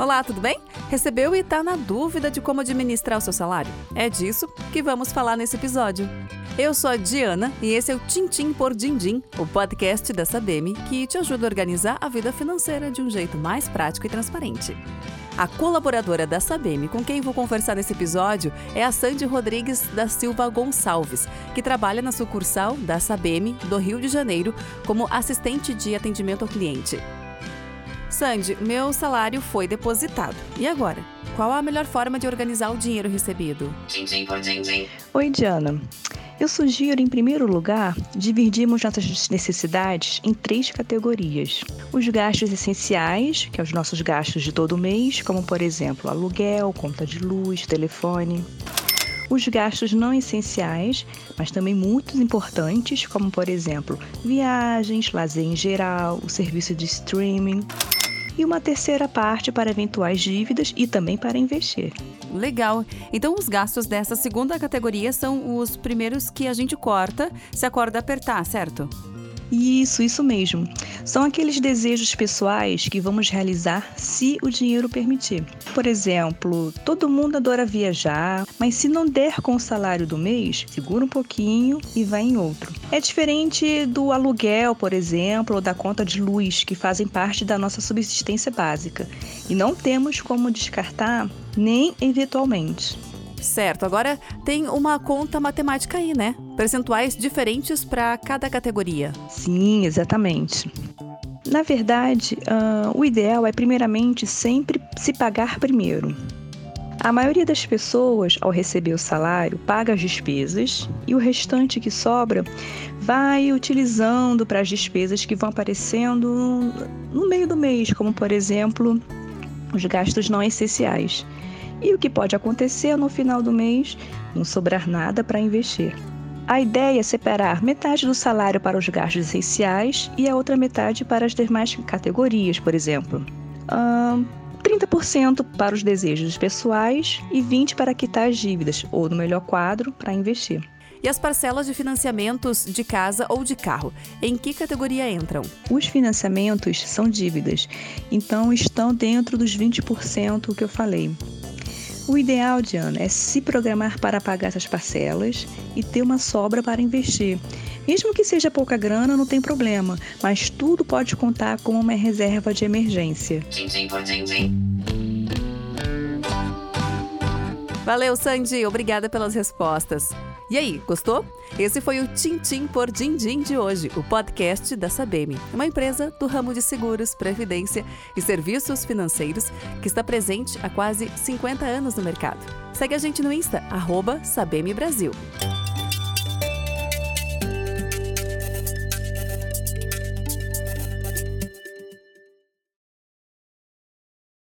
Olá, tudo bem? Recebeu e está na dúvida de como administrar o seu salário? É disso que vamos falar nesse episódio. Eu sou a Diana e esse é o Tintim por Dindim, o podcast da Sabem que te ajuda a organizar a vida financeira de um jeito mais prático e transparente. A colaboradora da Sabem com quem vou conversar nesse episódio é a Sandy Rodrigues da Silva Gonçalves, que trabalha na sucursal da Sabem do Rio de Janeiro como assistente de atendimento ao cliente. Sandy, meu salário foi depositado. E agora? Qual a melhor forma de organizar o dinheiro recebido? Oi, Diana. Eu sugiro, em primeiro lugar, dividirmos nossas necessidades em três categorias: os gastos essenciais, que são os nossos gastos de todo mês, como por exemplo aluguel, conta de luz, telefone. Os gastos não essenciais, mas também muito importantes, como por exemplo viagens, lazer em geral, o serviço de streaming e uma terceira parte para eventuais dívidas e também para investir. Legal. Então, os gastos dessa segunda categoria são os primeiros que a gente corta se a corda apertar, certo? Isso, isso mesmo. São aqueles desejos pessoais que vamos realizar se o dinheiro permitir. Por exemplo, todo mundo adora viajar, mas se não der com o salário do mês, segura um pouquinho e vai em outro. É diferente do aluguel, por exemplo, ou da conta de luz, que fazem parte da nossa subsistência básica. E não temos como descartar nem eventualmente. Certo, agora tem uma conta matemática aí, né? Percentuais diferentes para cada categoria. Sim, exatamente. Na verdade, uh, o ideal é, primeiramente, sempre se pagar primeiro. A maioria das pessoas, ao receber o salário, paga as despesas e o restante que sobra vai utilizando para as despesas que vão aparecendo no meio do mês, como, por exemplo, os gastos não essenciais. E o que pode acontecer no final do mês não sobrar nada para investir. A ideia é separar metade do salário para os gastos essenciais e a outra metade para as demais categorias, por exemplo. 30% para os desejos pessoais e 20% para quitar as dívidas, ou no melhor quadro, para investir. E as parcelas de financiamentos de casa ou de carro, em que categoria entram? Os financiamentos são dívidas, então estão dentro dos 20% que eu falei. O ideal, Diana, é se programar para pagar essas parcelas e ter uma sobra para investir. Mesmo que seja pouca grana, não tem problema, mas tudo pode contar como uma reserva de emergência. Valeu, Sandy. Obrigada pelas respostas. E aí, gostou? Esse foi o Tintim por Dindim de hoje, o podcast da Sabem, uma empresa do ramo de seguros, previdência e serviços financeiros que está presente há quase 50 anos no mercado. Segue a gente no Insta, arroba Brasil.